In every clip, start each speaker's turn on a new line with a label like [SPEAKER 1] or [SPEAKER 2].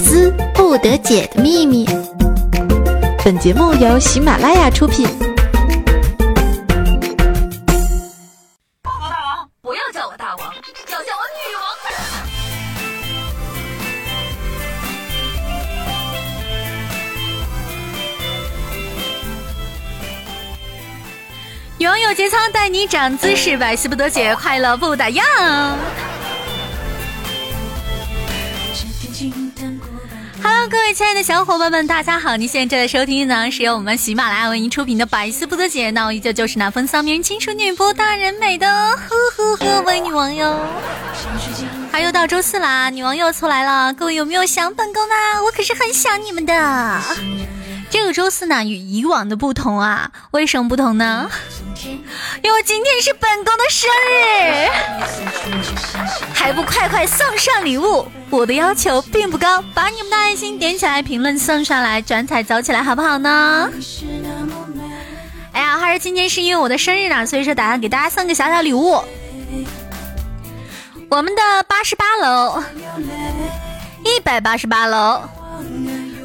[SPEAKER 1] 思不得解的秘密。
[SPEAKER 2] 本节目由喜马拉雅出品。
[SPEAKER 3] 大王，不要叫我大王，要叫我女王。女王有节操，带你长姿势，百思不得解，快乐不打烊。亲爱的小伙伴们，大家好！您现在正在收听呢，是由我们喜马拉雅为您出品的《百思不得解》，那我依旧就是那风骚迷人、清纯女播大人美的呵呵呵伪女王哟。还又到周四啦，女王又出来了，各位有没有想本宫呢？我可是很想你们的。这个周四呢，与以往的不同啊，为什么不同呢？因为今天是本宫的生日，还不快快送上礼物？我的要求并不高，把你们的爱心点起来，评论送上来，转彩走起来，好不好呢？哎呀，还是今天是因为我的生日呢，所以说打算给大家送个小小礼物。我们的八十八楼，一百八十八楼，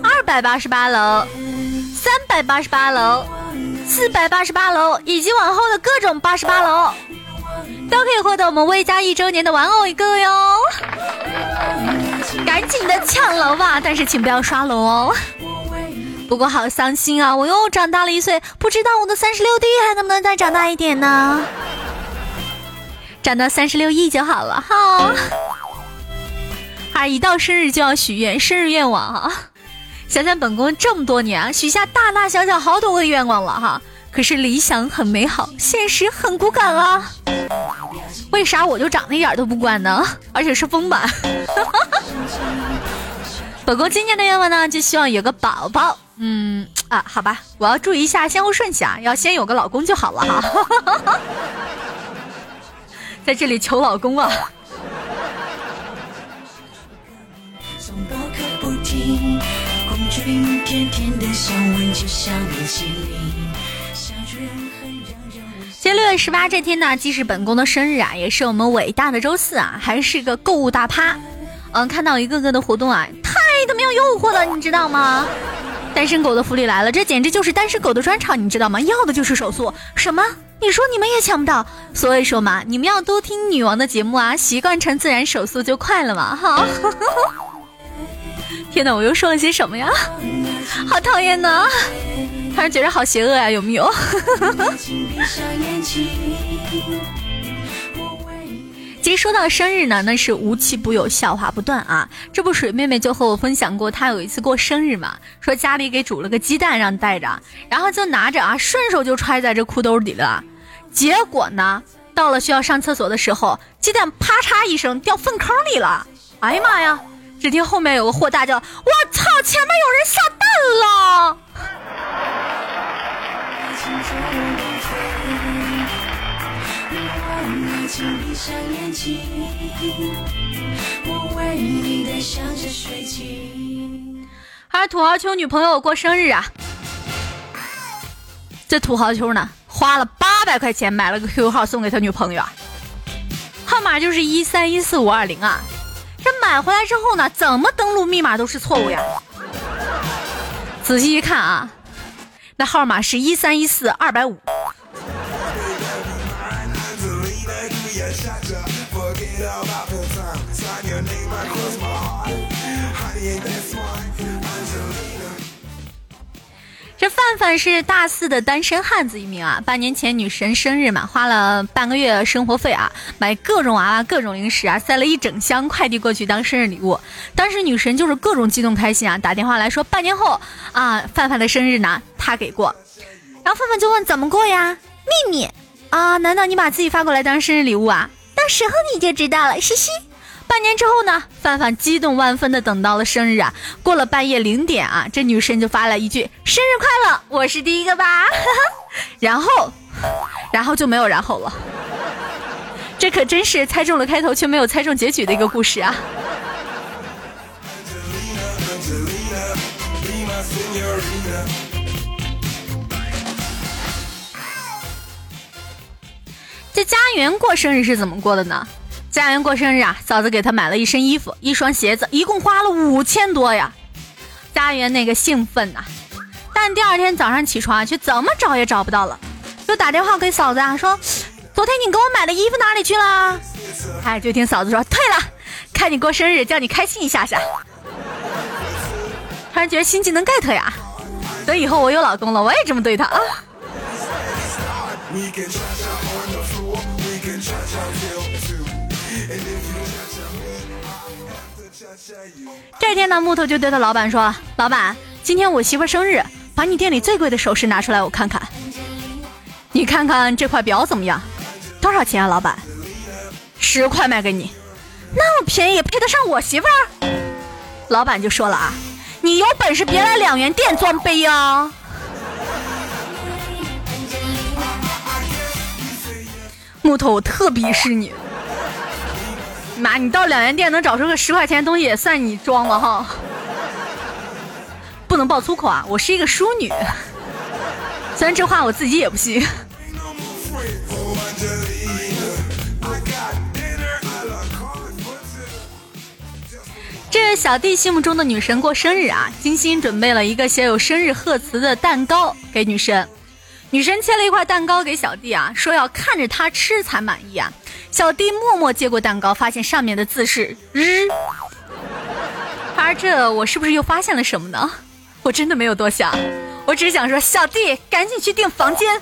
[SPEAKER 3] 二百八十八楼，三百八十八楼。四百八十八楼以及往后的各种八十八楼，都可以获得我们魏家一周年的玩偶一个哟！赶紧的抢楼吧，但是请不要刷楼哦。不过好伤心啊，我又长大了一岁，不知道我的三十六 D 还能不能再长大一点呢？长到三十六亿就好了哈。啊，一到生日就要许愿，生日愿望啊！想想本宫这么多年啊，许下大大小小好多个愿望了哈，可是理想很美好，现实很骨感啊。为啥我就长得一点都不乖呢？而且是丰满。本宫今年的愿望呢，就希望有个宝宝。嗯啊，好吧，我要注意一下先后顺序啊，要先有个老公就好了哈。在这里求老公啊。今天六月十八这天呢，既是本宫的生日啊，也是我们伟大的周四啊，还是个购物大趴。嗯，看到一个个的活动啊，太他妈有诱惑了，你知道吗？单身狗的福利来了，这简直就是单身狗的专场，你知道吗？要的就是手速。什么？你说你们也抢不到？所以说嘛，你们要多听女王的节目啊，习惯成自然，手速就快了嘛。哈。天哪，我又说了些什么呀？好讨厌呢！突然觉得好邪恶啊，有没有？其实说到生日呢，那是无奇不有，笑话不断啊。这不，水妹妹就和我分享过，她有一次过生日嘛，说家里给煮了个鸡蛋让带着，然后就拿着啊，顺手就揣在这裤兜里了。结果呢，到了需要上厕所的时候，鸡蛋啪嚓一声掉粪坑里了。哎呀妈呀！只听后面有个货大叫：“我操！前面有人下蛋了！”
[SPEAKER 4] 请闭上眼睛，我为你戴上了水晶
[SPEAKER 3] 还是土豪丘女朋友过生日啊！这土豪丘呢，花了八百块钱买了个 QQ 号送给他女朋友，号码就是一三一四五二零啊。这买回来之后呢，怎么登录密码都是错误呀！仔细一看啊，那号码是一三一四二百五。这范范是大四的单身汉子一名啊，半年前女神生日嘛，花了半个月生活费啊，买各种娃娃、各种零食啊，塞了一整箱快递过去当生日礼物。当时女神就是各种激动开心啊，打电话来说半年后啊，范范的生日呢，她给过。然后范范就问怎么过呀？秘密啊？难道你把自己发过来当生日礼物啊？到时候你就知道了，嘻嘻。半年之后呢，范范激动万分的等到了生日啊！过了半夜零点啊，这女神就发了一句“生日快乐，我是第一个吧 ”，然后，然后就没有然后了。这可真是猜中了开头却没有猜中结局的一个故事啊！这家园过生日是怎么过的呢？家园过生日啊，嫂子给他买了一身衣服、一双鞋子，一共花了五千多呀。家园那个兴奋呐，但第二天早上起床却怎么找也找不到了，就打电话给嫂子啊，说昨天你给我买的衣服哪里去了？哎，就听嫂子说退了，看你过生日，叫你开心一下下。突然觉得新技能 get 呀，等以后我有老公了，我也这么对他啊。这天呢，木头就对他老板说：“老板，今天我媳妇生日，把你店里最贵的首饰拿出来我看看。你看看这块表怎么样？多少钱啊，老板？十块卖给你，那么便宜配得上我媳妇儿？”老板就说了啊：“你有本事别来两元店装杯呀！”木头，我特鄙视你。妈，你到两元店能找出个十块钱东西，也算你装了哈。不能爆粗口啊，我是一个淑女。虽然这话我自己也不信。这小弟心目中的女神过生日啊，精心准备了一个写有生日贺词的蛋糕给女神。女神切了一块蛋糕给小弟啊，说要看着他吃才满意啊。小弟默默接过蛋糕，发现上面的字是“日”。而这我是不是又发现了什么呢？我真的没有多想，我只是想说，小弟赶紧去订房间。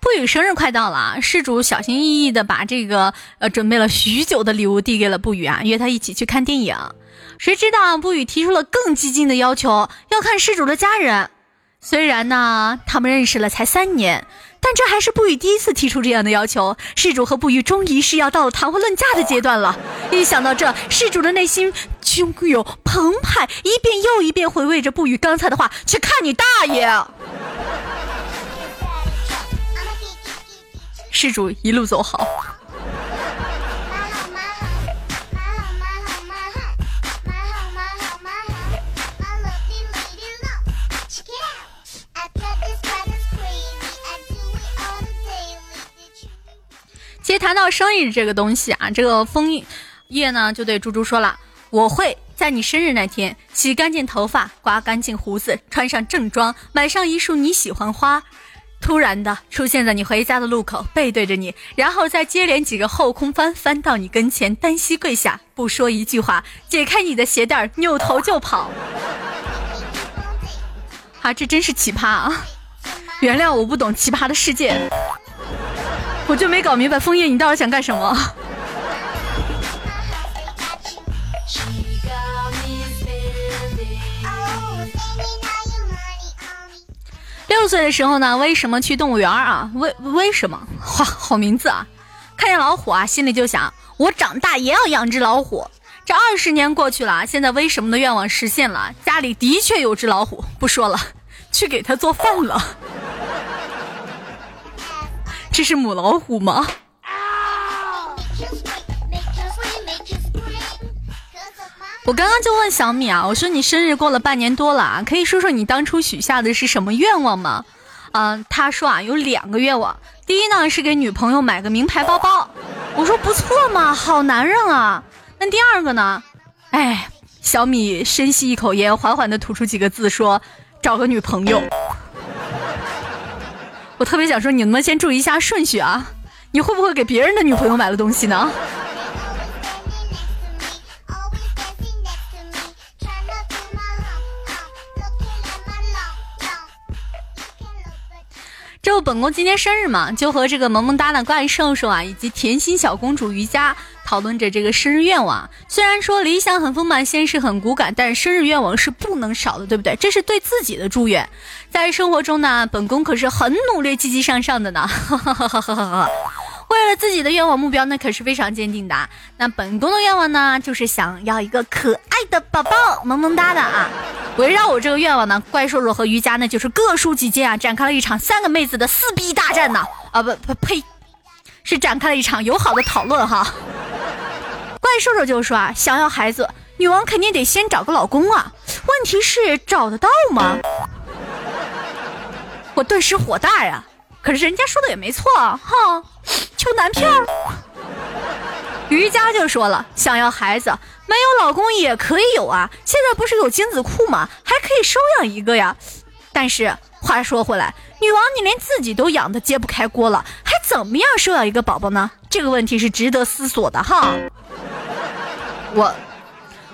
[SPEAKER 3] 不语生日快到了，施主小心翼翼的把这个呃准备了许久的礼物递给了不语啊，约他一起去看电影。谁知道不语提出了更激进的要求，要看失主的家人。虽然呢，他们认识了才三年，但这还是不语第一次提出这样的要求。事主和不语终于是要到了谈婚论嫁的阶段了。一想到这，事主的内心汹涌澎湃，一遍又一遍回味着不语刚才的话：“去看你大爷！” 施主一路走好。其实谈到生日这个东西啊，这个枫叶呢就对猪猪说了：“我会在你生日那天洗干净头发，刮干净胡子，穿上正装，买上一束你喜欢花，突然的出现在你回家的路口，背对着你，然后再接连几个后空翻，翻到你跟前，单膝跪下，不说一句话，解开你的鞋带，扭头就跑。啊，这真是奇葩啊！原谅我不懂奇葩的世界。”我就没搞明白，枫叶，你到底想干什么？六岁的时候呢，为什么去动物园啊？为为什么？哇，好名字啊！看见老虎啊，心里就想，我长大也要养只老虎。这二十年过去了，现在为什么的愿望实现了？家里的确有只老虎，不说了，去给它做饭了。这是母老虎吗？我刚刚就问小米啊，我说你生日过了半年多了啊，可以说说你当初许下的是什么愿望吗？嗯，他说啊，有两个愿望，第一呢是给女朋友买个名牌包包，我说不错嘛，好男人啊。那第二个呢？哎，小米深吸一口烟，缓缓的吐出几个字，说找个女朋友。特别想说，你能不能先注意一下顺序啊？你会不会给别人的女朋友买了东西呢？这不，本宫今天生日嘛，就和这个萌萌哒的怪兽兽啊，以及甜心小公主瑜伽讨论着这个生日愿望。虽然说理想很丰满，现实很骨感，但是生日愿望是不能少的，对不对？这是对自己的祝愿。在生活中呢，本宫可是很努力、积极向上的呢。为了自己的愿望目标，那可是非常坚定的。那本宫的愿望呢，就是想要一个可爱的宝宝，萌萌哒的啊。围绕我这个愿望呢，怪兽兽和瑜伽呢，就是各抒己见啊，展开了一场三个妹子的撕逼大战呢。啊不不呸，是展开了一场友好的讨论哈。怪兽兽就说啊，想要孩子女王肯定得先找个老公啊，问题是找得到吗？我顿时火大呀！可是人家说的也没错啊哈，求男票。瑜伽就说了，想要孩子没有老公也可以有啊，现在不是有精子库吗？还可以收养一个呀。但是话说回来，女王你连自己都养的揭不开锅了，还怎么样收养一个宝宝呢？这个问题是值得思索的哈。我，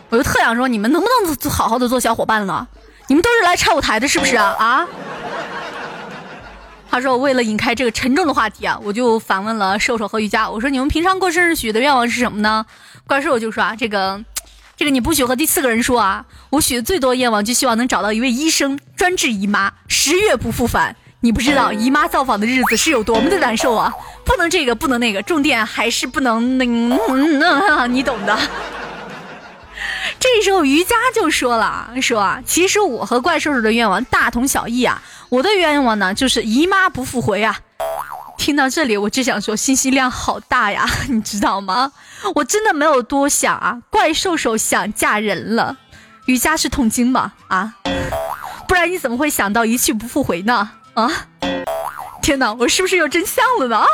[SPEAKER 3] 我就特想说，你们能不能好好的做小伙伴了？你们都是来拆我台的，是不是啊？他说：“我为了引开这个沉重的话题啊，我就反问了瘦瘦和瑜伽。我说：你们平常过生日许的愿望是什么呢？怪兽就说啊，这个，这个你不许和第四个人说啊。我许的最多愿望就希望能找到一位医生专治姨妈，十月不复返。你不知道姨妈造访的日子是有多么的难受啊！不能这个，不能那个，重点还是不能那，你懂的。这时候瑜伽就说了，说啊，其实我和怪兽兽的愿望大同小异啊。”我的愿望呢，就是姨妈不复回啊！听到这里，我只想说，信息量好大呀，你知道吗？我真的没有多想啊。怪兽兽想嫁人了，瑜伽是痛经吗？啊，不然你怎么会想到一去不复回呢？啊，天哪，我是不是又真相了呢？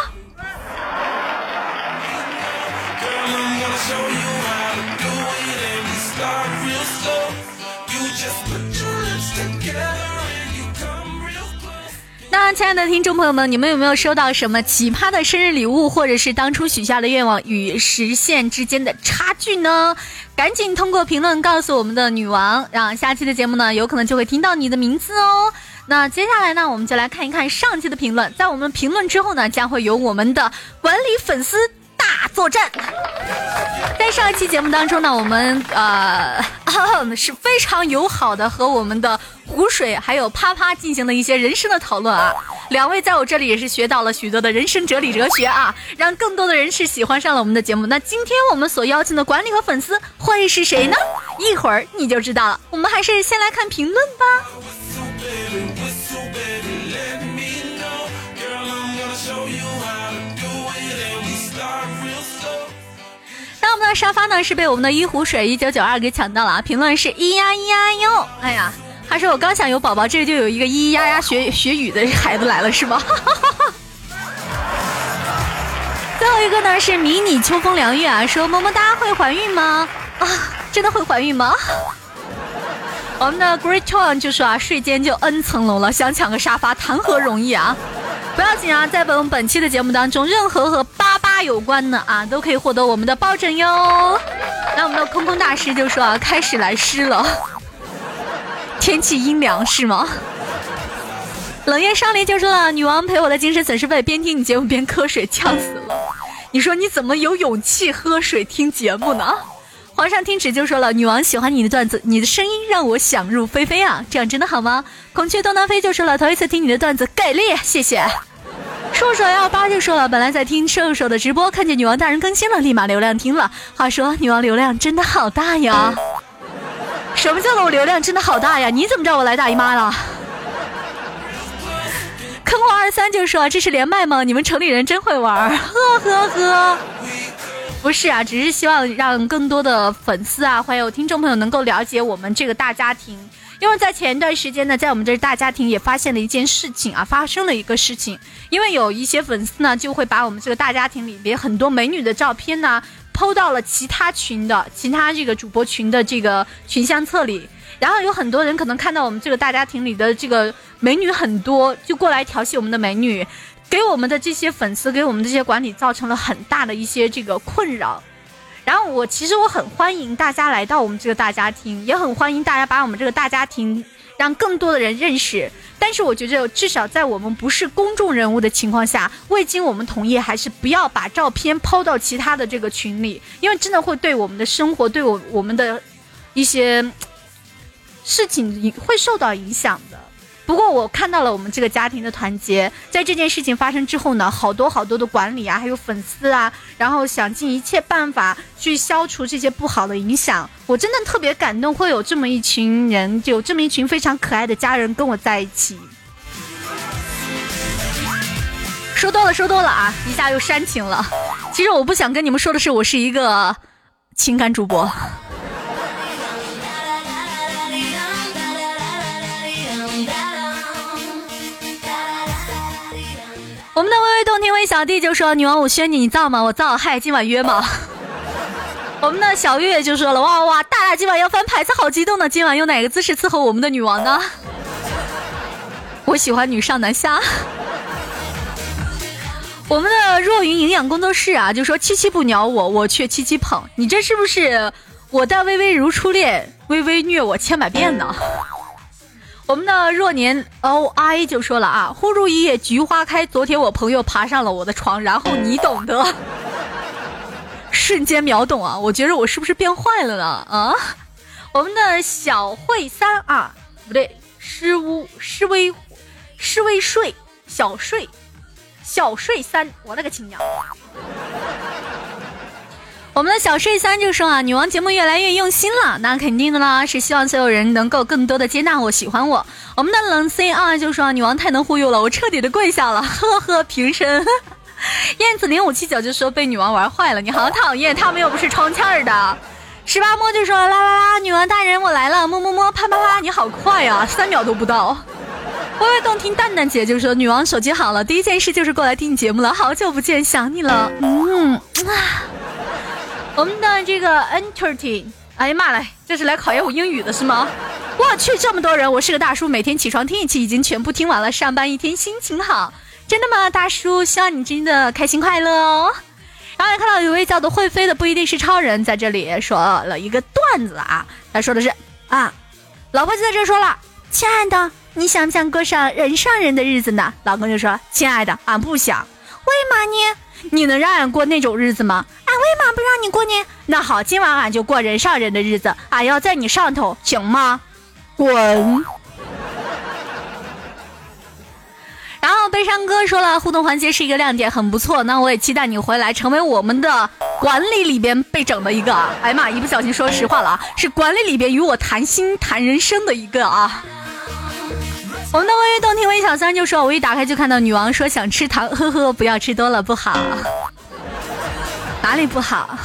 [SPEAKER 3] 亲爱的听众朋友们，你们有没有收到什么奇葩的生日礼物，或者是当初许下的愿望与实现之间的差距呢？赶紧通过评论告诉我们的女王，让下期的节目呢有可能就会听到你的名字哦。那接下来呢，我们就来看一看上期的评论，在我们评论之后呢，将会有我们的管理粉丝。大作战，在上一期节目当中呢，我们呃是非常友好的和我们的湖水还有啪啪进行了一些人生的讨论啊。两位在我这里也是学到了许多的人生哲理哲学啊，让更多的人是喜欢上了我们的节目。那今天我们所邀请的管理和粉丝会是谁呢？一会儿你就知道了。我们还是先来看评论吧。沙发呢是被我们的一壶水一九九二给抢到了啊，评论是咿呀咿呀哟，哎呀，他说我刚想有宝宝，这就有一个咿咿呀呀学学语的孩子来了是吗？最后一个呢是迷你秋风凉月啊，说么么哒会怀孕吗？啊，真的会怀孕吗？我们的 Great One 就说啊，瞬间就 N 层楼了，想抢个沙发谈何容易啊！不要紧啊，在本本期的节目当中，任何和八八有关的啊，都可以获得我们的抱枕哟。那我们的空空大师就说啊，开始来湿了，天气阴凉是吗？冷夜上林就说了，女王赔我的精神损失费，边听你节目边瞌睡，呛死了。你说你怎么有勇气喝水听节目呢？皇上听旨就说了，女王喜欢你的段子，你的声音让我想入非非啊，这样真的好吗？孔雀东南飞就说了，头一次听你的段子，给力，谢谢。瘦瘦幺八就说了，本来在听瘦瘦的直播，看见女王大人更新了，立马流量听了。话说女王流量真的好大呀？什么叫做我流量真的好大呀？你怎么知道我来大姨妈了？坑货二三就说这是连麦吗？你们城里人真会玩，呵呵呵。不是啊，只是希望让更多的粉丝啊，还有听众朋友能够了解我们这个大家庭。因为在前一段时间呢，在我们这大家庭也发现了一件事情啊，发生了一个事情。因为有一些粉丝呢，就会把我们这个大家庭里边很多美女的照片呢，抛到了其他群的其他这个主播群的这个群相册里。然后有很多人可能看到我们这个大家庭里的这个美女很多，就过来调戏我们的美女。给我们的这些粉丝，给我们这些管理造成了很大的一些这个困扰。然后我其实我很欢迎大家来到我们这个大家庭，也很欢迎大家把我们这个大家庭让更多的人认识。但是我觉得至少在我们不是公众人物的情况下，未经我们同意，还是不要把照片抛到其他的这个群里，因为真的会对我们的生活，对我我们的一些事情会受到影响的。不过我看到了我们这个家庭的团结，在这件事情发生之后呢，好多好多的管理啊，还有粉丝啊，然后想尽一切办法去消除这些不好的影响。我真的特别感动，会有这么一群人，有这么一群非常可爱的家人跟我在一起。说多了，说多了啊，一下又煽情了。其实我不想跟你们说的是，我是一个情感主播。我们的微微动听微小弟就说：“女王，我宣你，你造吗？我造。嗨，今晚约吗？” 我们的小月月就说了：“哇哇哇，大大今晚要翻牌子，好激动呢！今晚用哪个姿势伺候我们的女王呢？”我喜欢女上男下。我们的若云营养工作室啊，就说七七不鸟我，我却七七捧你，这是不是我待微微如初恋，微微虐我千百遍呢？我们的若年 O I 就说了啊，忽如一夜菊花开，昨天我朋友爬上了我的床，然后你懂得，瞬间秒懂啊！我觉得我是不是变坏了呢？啊，我们的小慧三啊，不对，失乌失微失微睡小睡。小睡三，我勒个亲娘！我们的小睡三就说啊，女王节目越来越用心了，那肯定的啦，是希望所有人能够更多的接纳我、喜欢我。我们的冷 C 二就说，女王太能忽悠了，我彻底的跪下了，呵呵，平身。燕子零五七九就说被女王玩坏了，你好讨厌，他们又不是充气儿的。十八摸就说啦啦啦，女王大人我来了，摸摸摸，啪啪啪，你好快啊，三秒都不到。微微动听，蛋蛋姐就说：“女王手机好了，第一件事就是过来听你节目了，好久不见，想你了。”嗯，啊，我们的这个 entertain，哎呀妈嘞，这是来考验我英语的是吗？我去，这么多人，我是个大叔，每天起床听一期，已经全部听完了，上班一天心情好，真的吗，大叔？希望你真的开心快乐哦。然后看到有位叫做会飞的不一定是超人，在这里说了一个段子啊，他说的是啊，老婆就在这说了，亲爱的。你想不想过上人上人的日子呢？老公就说：“亲爱的，俺不想。为嘛呢？你能让俺过那种日子吗？俺为嘛不让你过呢？那好，今晚俺就过人上人的日子，俺要在你上头，行吗？滚！”然后悲伤哥说了，互动环节是一个亮点，很不错。那我也期待你回来，成为我们的管理里边被整的一个。哎呀妈，一不小心说实话了啊，是管理里边与我谈心谈人生的一个啊。我们的微微动听微小三就说：“我一打开就看到女王说想吃糖，呵呵，不要吃多了不好。哪里不好？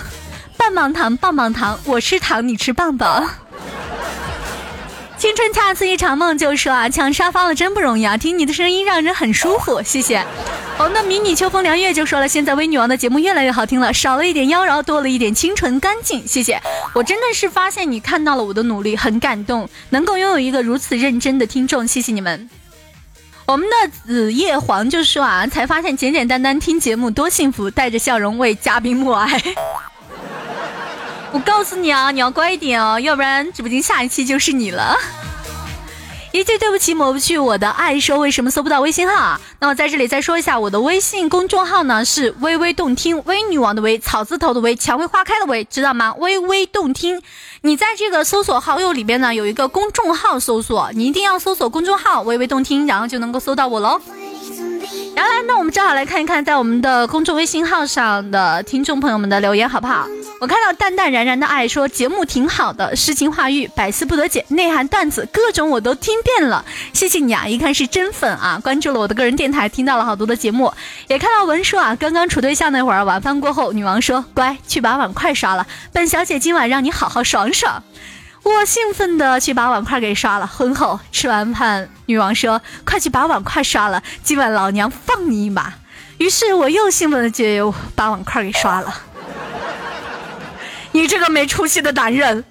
[SPEAKER 3] 棒棒糖，棒棒糖，我吃糖，你吃棒棒。”青春恰似一场梦，就说啊，抢沙发了真不容易啊！听你的声音让人很舒服，谢谢。我们的迷你秋风凉月就说了，现在微女王的节目越来越好听了，少了一点妖娆，多了一点清纯干净，谢谢。我真的是发现你看到了我的努力，很感动，能够拥有一个如此认真的听众，谢谢你们。我们的紫叶黄就说啊，才发现简简单单听节目多幸福，带着笑容为嘉宾默哀。我告诉你啊，你要乖一点哦，要不然直播间下一期就是你了。一句对不起抹不去我的爱，说为什么搜不到微信号啊？那我在这里再说一下，我的微信公众号呢是微微动听，微女王的微，草字头的微，蔷薇花开的微，知道吗？微微动听，你在这个搜索好友里边呢有一个公众号搜索，你一定要搜索公众号微微动听，然后就能够搜到我喽。然后来，那我们正好来看一看，在我们的公众微信号上的听众朋友们的留言，好不好？我看到淡淡然然的爱说节目挺好的，诗情画意，百思不得解，内涵段子各种我都听遍了，谢谢你啊！一看是真粉啊，关注了我的个人电台，听到了好多的节目，也看到文说啊，刚刚处对象那会儿，晚饭过后，女王说乖，去把碗筷刷了，本小姐今晚让你好好爽爽。我兴奋的去把碗筷给刷了。婚后吃完饭，女王说：“快去把碗筷刷了，今晚老娘放你一马。”于是我又兴奋的去把碗筷给刷了。你这个没出息的男人！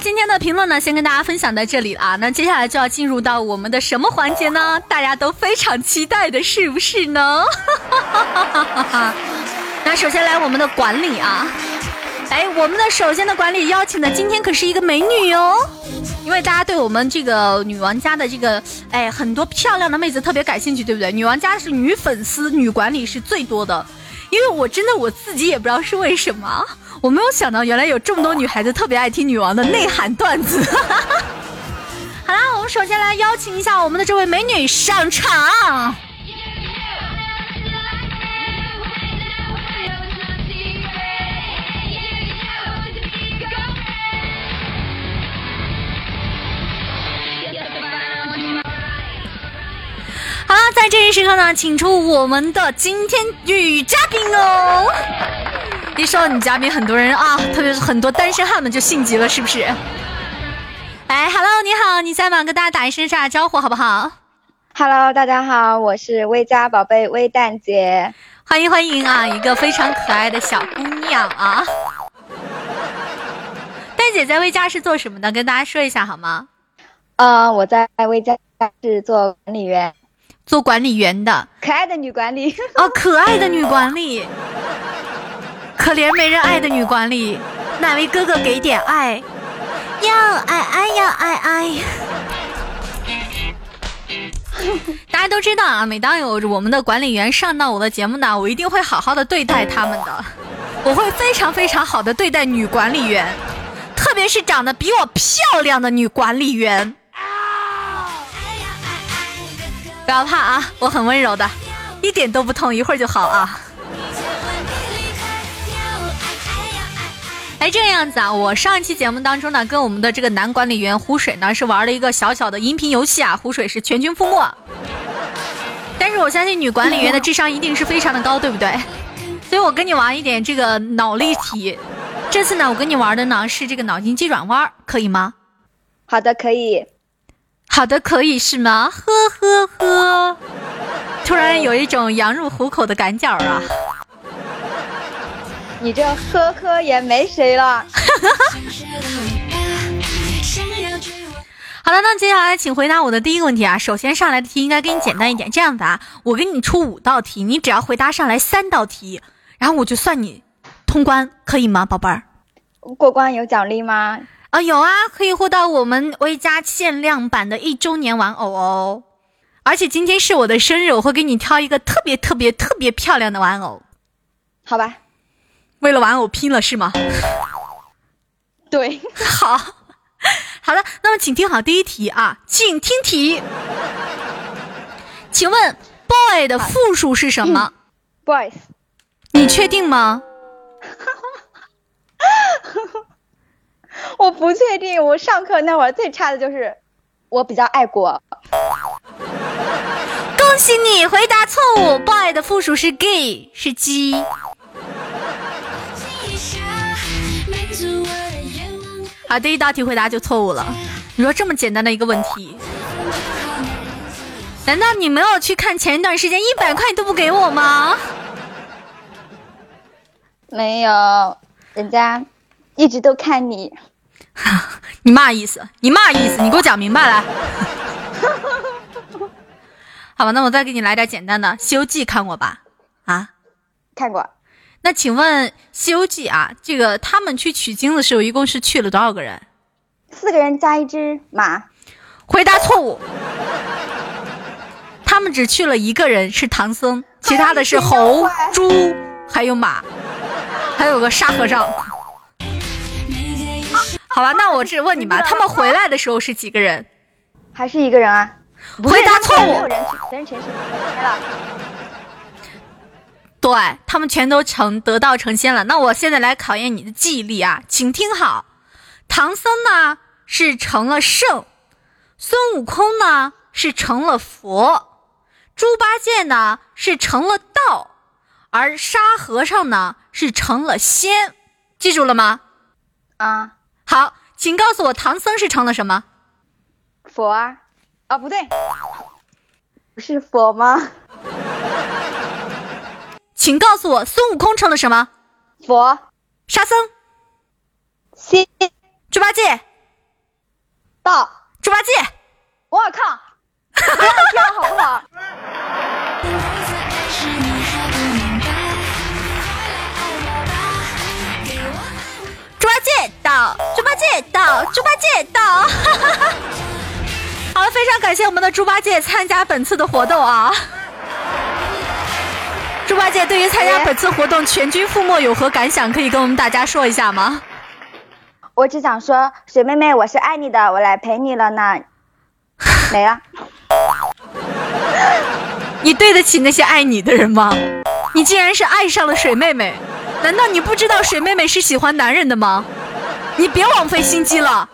[SPEAKER 3] 今天的评论呢，先跟大家分享在这里啊。那接下来就要进入到我们的什么环节呢？大家都非常期待的，是不是呢？那首先来我们的管理啊，哎，我们的首先的管理邀请的今天可是一个美女哦，因为大家对我们这个女王家的这个哎很多漂亮的妹子特别感兴趣，对不对？女王家是女粉丝、女管理是最多的，因为我真的我自己也不知道是为什么。我没有想到，原来有这么多女孩子特别爱听女王的内涵段子。好啦，我们首先来邀请一下我们的这位美女上场。好了，在这一时刻呢，请出我们的今天女嘉宾哦。一说到女嘉宾，很多人啊，特别是很多单身汉们就性急了，是不是？哎，Hello，你好，你在吗？跟大家打一声打招呼好不好
[SPEAKER 5] ？Hello，大家好，我是微家宝贝微蛋姐，
[SPEAKER 3] 欢迎欢迎啊，一个非常可爱的小姑娘啊。蛋姐在微家是做什么的？跟大家说一下好吗？
[SPEAKER 5] 呃，我在微家是做管理员，
[SPEAKER 3] 做管理员的，
[SPEAKER 5] 可爱的女管理
[SPEAKER 3] 哦，可爱的女管理，可怜没人爱的女管理，哪位哥哥给点爱？要爱爱要爱爱。大家都知道啊，每当有我们的管理员上到我的节目呢，我一定会好好的对待他们的，我会非常非常好的对待女管理员，特别是长得比我漂亮的女管理员。不要怕啊，我很温柔的，一点都不痛，一会儿就好啊。哎，这个样子啊，我上一期节目当中呢，跟我们的这个男管理员湖水呢，是玩了一个小小的音频游戏啊，湖水是全军覆没。但是我相信女管理员的智商一定是非常的高，对不对？所以我跟你玩一点这个脑力题。这次呢，我跟你玩的呢是这个脑筋急转弯，可以吗？
[SPEAKER 5] 好的，可以。
[SPEAKER 3] 好的，可以是吗？呵呵呵，突然有一种羊入虎口的赶脚啊！
[SPEAKER 5] 你这呵呵也没谁了。
[SPEAKER 3] 好了，那接下来请回答我的第一个问题啊。首先上来的题应该给你简单一点，这样子啊，我给你出五道题，你只要回答上来三道题，然后我就算你通关，可以吗，宝贝儿？
[SPEAKER 5] 过关有奖励吗？
[SPEAKER 3] 啊，有啊，可以获到我们微家限量版的一周年玩偶哦，而且今天是我的生日，我会给你挑一个特别特别特别漂亮的玩偶，
[SPEAKER 5] 好吧？
[SPEAKER 3] 为了玩偶拼了是吗？
[SPEAKER 5] 对，
[SPEAKER 3] 好，好的，那么请听好第一题啊，请听题，请问 boy 的复数是什么
[SPEAKER 5] ？boys，
[SPEAKER 3] 你确定吗？
[SPEAKER 5] 我不确定，我上课那会儿最差的就是我比较爱国。
[SPEAKER 3] 恭喜你回答错误，boy 的复数是 gay，是鸡。好，第一道题回答就错误了。你说这么简单的一个问题，难道你没有去看前一段时间一百块你都不给我吗？
[SPEAKER 5] 没有，人家一直都看你。
[SPEAKER 3] 你嘛意思？你嘛意思？你给我讲明白来。好吧，那我再给你来点简单的，《西游记》看过吧？啊，
[SPEAKER 5] 看过。
[SPEAKER 3] 那请问《西游记》啊，这个他们去取经的时候，一共是去了多少个人？
[SPEAKER 5] 四个人加一只马。
[SPEAKER 3] 回答错误。他们只去了一个人，是唐僧，其他的是猴、猪，还有马，还有个沙和尚。好吧，那我这问你吧，他们回来的时候是几个人？
[SPEAKER 5] 还是一个人啊？
[SPEAKER 3] 回答错误。
[SPEAKER 5] 人人全是了。
[SPEAKER 3] 对他们全都成得道成仙了。那我现在来考验你的记忆力啊，请听好：唐僧呢是成了圣，孙悟空呢是成了佛，猪八戒呢是成了道，而沙和尚呢是成了仙。记住了吗？
[SPEAKER 5] 啊。
[SPEAKER 3] 好，请告诉我，唐僧是成了什么？
[SPEAKER 5] 佛啊？啊，不对，不是佛吗？
[SPEAKER 3] 请告诉我，孙悟空成了什么？
[SPEAKER 5] 佛。
[SPEAKER 3] 沙僧。
[SPEAKER 5] 仙。
[SPEAKER 3] 猪八戒。
[SPEAKER 5] 到。
[SPEAKER 3] 猪八戒。
[SPEAKER 5] 我靠！不要跳好不好？
[SPEAKER 3] 猪八戒到，猪八戒到，猪八戒到！好了，非常感谢我们的猪八戒参加本次的活动啊！猪八戒对于参加本次活动全军覆没有何感想？可以跟我们大家说一下吗？
[SPEAKER 5] 我只想说，水妹妹，我是爱你的，我来陪你了呢。没了。
[SPEAKER 3] 你对得起那些爱你的人吗？你竟然是爱上了水妹妹。难道你不知道水妹妹是喜欢男人的吗？你别枉费心机了，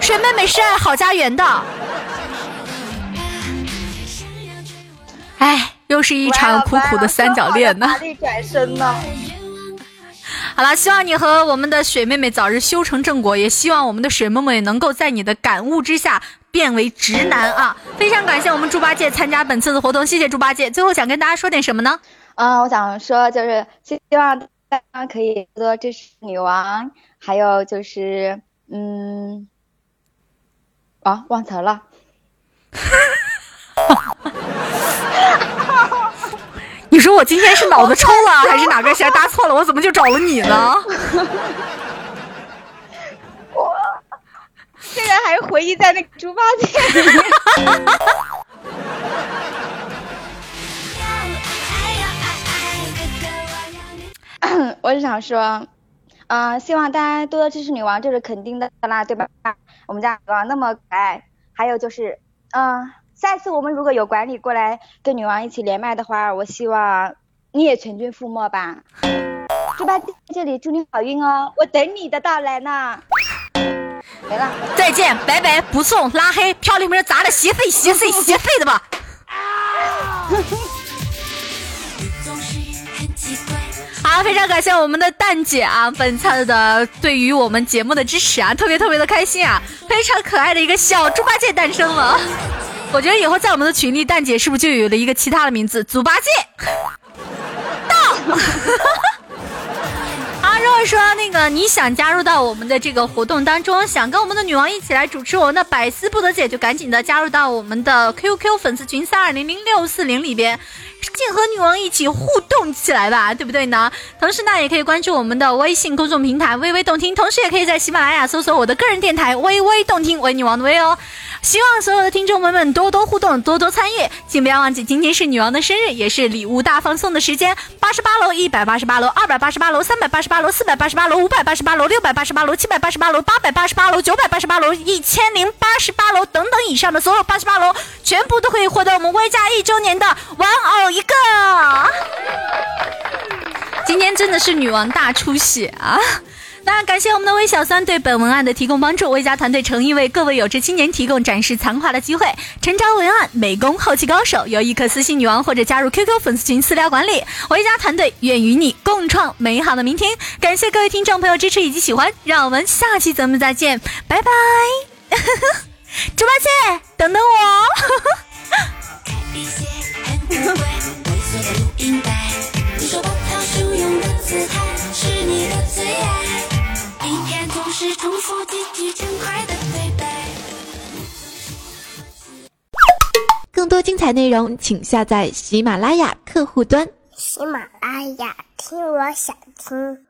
[SPEAKER 3] 水妹妹是爱好家园的。哎，又是一场苦苦的三角恋呢。
[SPEAKER 5] 转身呢？
[SPEAKER 3] 好了，希望你和我们的水妹妹早日修成正果，也希望我们的水妹妹能够在你的感悟之下变为直男啊！非常感谢我们猪八戒参加本次的活动，谢谢猪八戒。最后想跟大家说点什么呢？
[SPEAKER 5] 嗯，我想说就是希望大家可以多多支持女王，还有就是嗯，啊，忘词了。
[SPEAKER 3] 你说我今天是脑子抽了，还是哪根弦搭错了？我怎么就找了你呢？
[SPEAKER 5] 我现在还回忆在那个猪八戒。我是想说，嗯，希望大家多多支持女王，这是肯定的啦，对吧？我们家女王那么可爱，还有就是，嗯。下次我们如果有管理过来跟女王一起连麦的话，我希望你也全军覆没吧。猪八戒这里祝你好运哦，我等你的到来呢。没了，
[SPEAKER 3] 再见，拜拜，不送，拉黑，票里面砸的稀碎，稀碎，稀碎的吧。好，非常感谢我们的蛋姐啊，本次的对于我们节目的支持啊，特别特别的开心啊，非常可爱的一个小猪八戒诞生了。我觉得以后在我们的群里，蛋姐是不是就有了一个其他的名字？猪八戒到。啊，如果说那个你想加入到我们的这个活动当中，想跟我们的女王一起来主持我们的百思不得解，就赶紧的加入到我们的 QQ 粉丝群三二零零六四零里边。尽和女王一起互动起来吧，对不对呢？同时呢，也可以关注我们的微信公众平台“微微动听”，同时也可以在喜马拉雅搜索我的个人电台“微微动听”为女王的微哦。希望所有的听众朋友们多多互动，多多参与，请不要忘记今天是女王的生日，也是礼物大放送的时间。八十八楼、一百八十八楼、二百八十八楼、三百八十八楼、四百八十八楼、五百八十八楼、六百八十八楼、七百八十八楼、八百八十八楼、九百八十八楼、一千零八十八楼等等以上的所有八十八楼，全部都可以获得我们微加一周年的玩偶一个。今天真的是女王大出血啊！那感谢我们的魏小三对本文案的提供帮助，魏家团队诚意为各位有志青年提供展示残画的机会，陈招文案、美工、后期高手，有意可私信女王或者加入 QQ 粉丝群私聊管理。魏家团队愿与你共创美好的明天。感谢各位听众朋友支持以及喜欢，让我们下期节目再见，拜拜！猪八戒，等等我。
[SPEAKER 2] 更多精彩内容，请下载喜马拉雅客户端。
[SPEAKER 6] 喜马拉雅，听我想听。